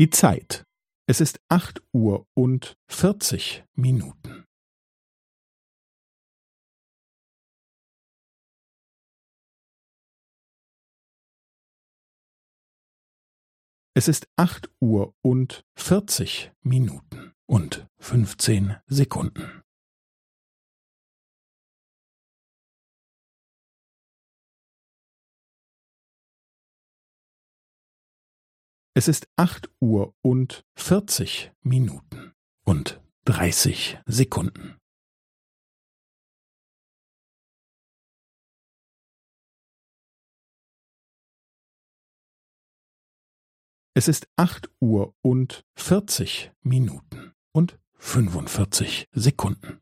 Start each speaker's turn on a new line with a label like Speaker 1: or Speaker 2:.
Speaker 1: Die Zeit. Es ist acht Uhr und vierzig Minuten. Es ist acht Uhr und vierzig Minuten und fünfzehn Sekunden. Es ist acht Uhr und vierzig Minuten und dreißig Sekunden. Es ist acht Uhr und vierzig Minuten und fünfundvierzig Sekunden.